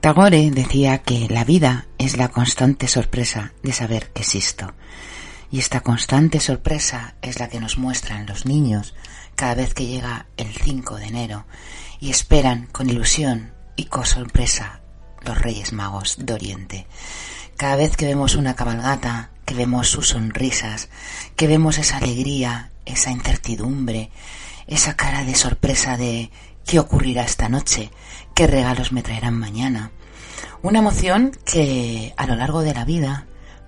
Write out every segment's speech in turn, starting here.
Tagore decía que la vida es la constante sorpresa de saber que existo. Y esta constante sorpresa es la que nos muestran los niños cada vez que llega el 5 de enero y esperan con ilusión y con sorpresa los Reyes Magos de Oriente. Cada vez que vemos una cabalgata, que vemos sus sonrisas, que vemos esa alegría, esa incertidumbre, esa cara de sorpresa de qué ocurrirá esta noche, qué regalos me traerán mañana. Una emoción que a lo largo de la vida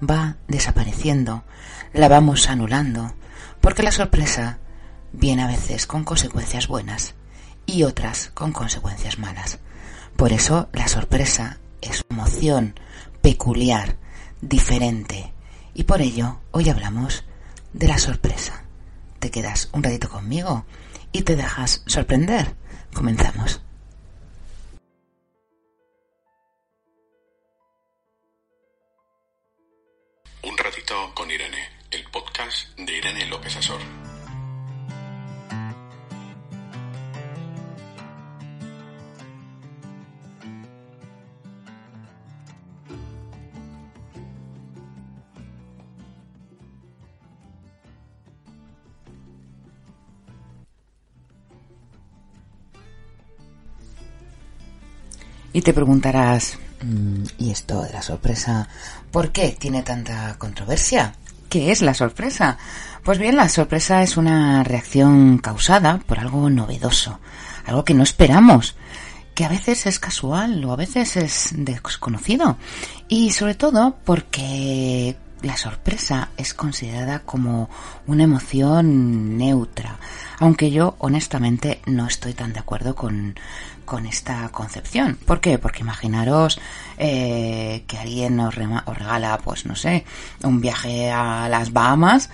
va desapareciendo, la vamos anulando, porque la sorpresa viene a veces con consecuencias buenas y otras con consecuencias malas. Por eso la sorpresa es una emoción peculiar, diferente, y por ello hoy hablamos de la sorpresa. Te quedas un ratito conmigo y te dejas sorprender. Comenzamos. Un ratito con Irene, el podcast de Irene López Asor. Y te preguntarás, mm, ¿y esto de la sorpresa? ¿Por qué tiene tanta controversia? ¿Qué es la sorpresa? Pues bien, la sorpresa es una reacción causada por algo novedoso, algo que no esperamos, que a veces es casual o a veces es desconocido. Y sobre todo porque la sorpresa es considerada como una emoción neutra, aunque yo honestamente no estoy tan de acuerdo con, con esta concepción. ¿Por qué? Porque imaginaros eh, que alguien os, regala, pues no sé, un viaje a las Bahamas,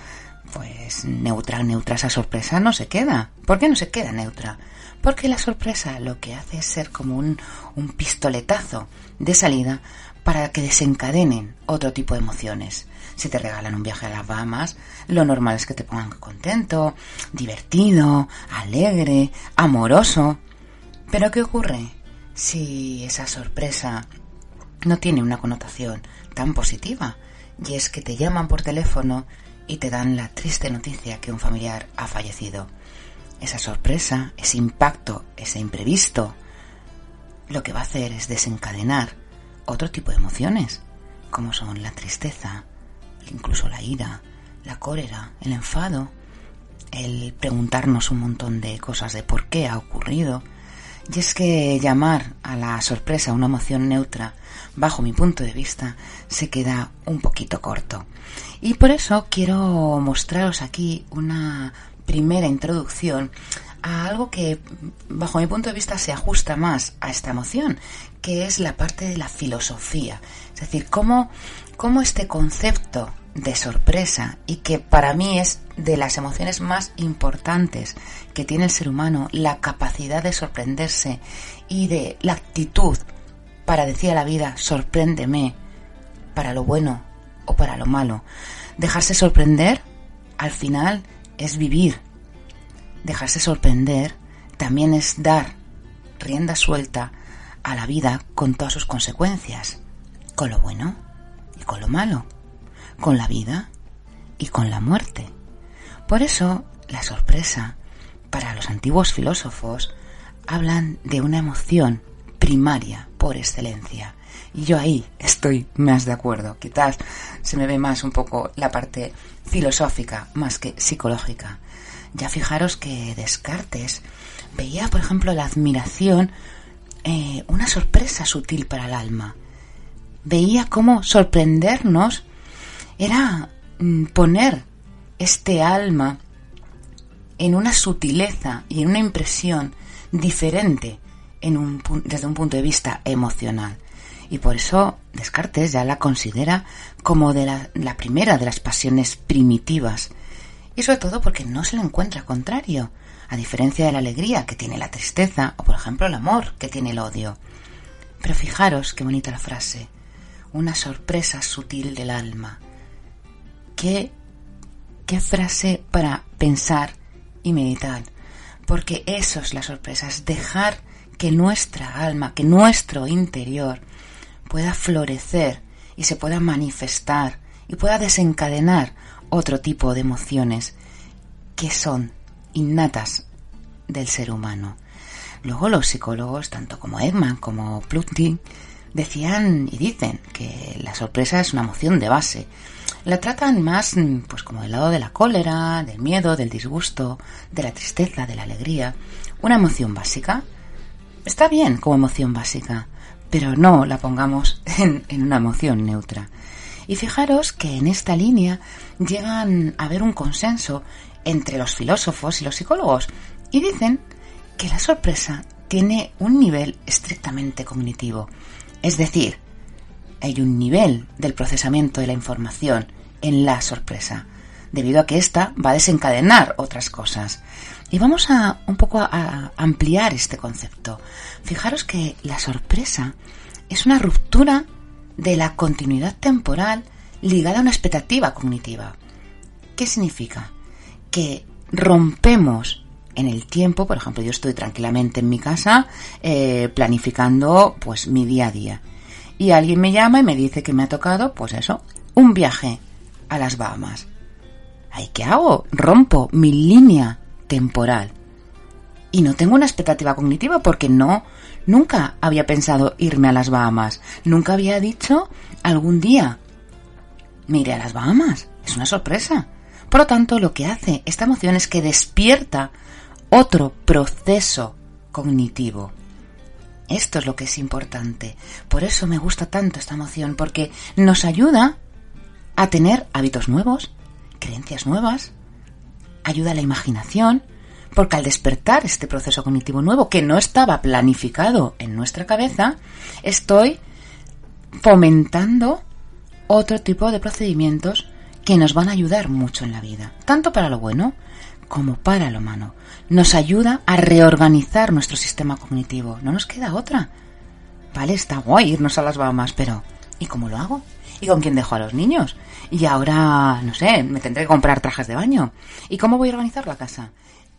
pues neutra, neutra esa sorpresa no se queda. ¿Por qué no se queda neutra? Porque la sorpresa lo que hace es ser como un, un pistoletazo de salida para que desencadenen otro tipo de emociones. Si te regalan un viaje a las Bahamas, lo normal es que te pongan contento, divertido, alegre, amoroso. Pero ¿qué ocurre si esa sorpresa no tiene una connotación tan positiva? Y es que te llaman por teléfono y te dan la triste noticia que un familiar ha fallecido. Esa sorpresa, ese impacto, ese imprevisto, lo que va a hacer es desencadenar otro tipo de emociones, como son la tristeza, incluso la ira, la cólera, el enfado, el preguntarnos un montón de cosas de por qué ha ocurrido. Y es que llamar a la sorpresa una emoción neutra, bajo mi punto de vista, se queda un poquito corto. Y por eso quiero mostraros aquí una primera introducción a algo que, bajo mi punto de vista, se ajusta más a esta emoción, que es la parte de la filosofía. Es decir, cómo, cómo este concepto de sorpresa y que para mí es de las emociones más importantes que tiene el ser humano, la capacidad de sorprenderse y de la actitud para decir a la vida, sorpréndeme, para lo bueno o para lo malo. Dejarse sorprender, al final, es vivir. Dejarse sorprender también es dar rienda suelta a la vida con todas sus consecuencias, con lo bueno y con lo malo con la vida y con la muerte. Por eso, la sorpresa, para los antiguos filósofos, hablan de una emoción primaria por excelencia. Y yo ahí estoy más de acuerdo. Quizás se me ve más un poco la parte filosófica más que psicológica. Ya fijaros que Descartes veía, por ejemplo, la admiración eh, una sorpresa sutil para el alma. Veía cómo sorprendernos era mm, poner este alma en una sutileza y en una impresión diferente desde un punto de vista emocional. Y por eso Descartes ya la considera como de la primera de las pasiones primitivas. Y sobre todo porque no se le encuentra contrario, a diferencia de la alegría que tiene la tristeza o por ejemplo el amor que tiene el odio. Pero fijaros qué bonita la frase, una sorpresa sutil del alma. Qué, qué frase para pensar y meditar, porque eso es la sorpresa, es dejar que nuestra alma, que nuestro interior pueda florecer y se pueda manifestar y pueda desencadenar otro tipo de emociones que son innatas del ser humano. Luego los psicólogos, tanto como Edman como Plutkin, decían y dicen que la sorpresa es una emoción de base. La tratan más pues como del lado de la cólera, del miedo, del disgusto, de la tristeza, de la alegría. Una emoción básica. Está bien como emoción básica, pero no la pongamos en, en una emoción neutra. Y fijaros que en esta línea llegan a haber un consenso entre los filósofos y los psicólogos y dicen que la sorpresa tiene un nivel estrictamente cognitivo. Es decir, hay un nivel del procesamiento de la información en la sorpresa, debido a que ésta va a desencadenar otras cosas. Y vamos a un poco a, ampliar este concepto. Fijaros que la sorpresa es una ruptura de la continuidad temporal ligada a una expectativa cognitiva. ¿Qué significa? Que rompemos en el tiempo, por ejemplo, yo estoy tranquilamente en mi casa eh, planificando pues mi día a día y alguien me llama y me dice que me ha tocado, pues eso, un viaje a las Bahamas. ¿Ay qué hago? Rompo mi línea temporal y no tengo una expectativa cognitiva porque no, nunca había pensado irme a las Bahamas, nunca había dicho algún día me iré a las Bahamas. Es una sorpresa. Por lo tanto, lo que hace esta emoción es que despierta otro proceso cognitivo. Esto es lo que es importante. Por eso me gusta tanto esta emoción, porque nos ayuda a tener hábitos nuevos, creencias nuevas, ayuda a la imaginación, porque al despertar este proceso cognitivo nuevo que no estaba planificado en nuestra cabeza, estoy fomentando otro tipo de procedimientos que nos van a ayudar mucho en la vida, tanto para lo bueno como para lo malo. Nos ayuda a reorganizar nuestro sistema cognitivo. No nos queda otra. Vale, está guay irnos a las Bahamas, pero ¿y cómo lo hago? ¿Y con quién dejo a los niños? Y ahora, no sé, me tendré que comprar trajes de baño. ¿Y cómo voy a organizar la casa?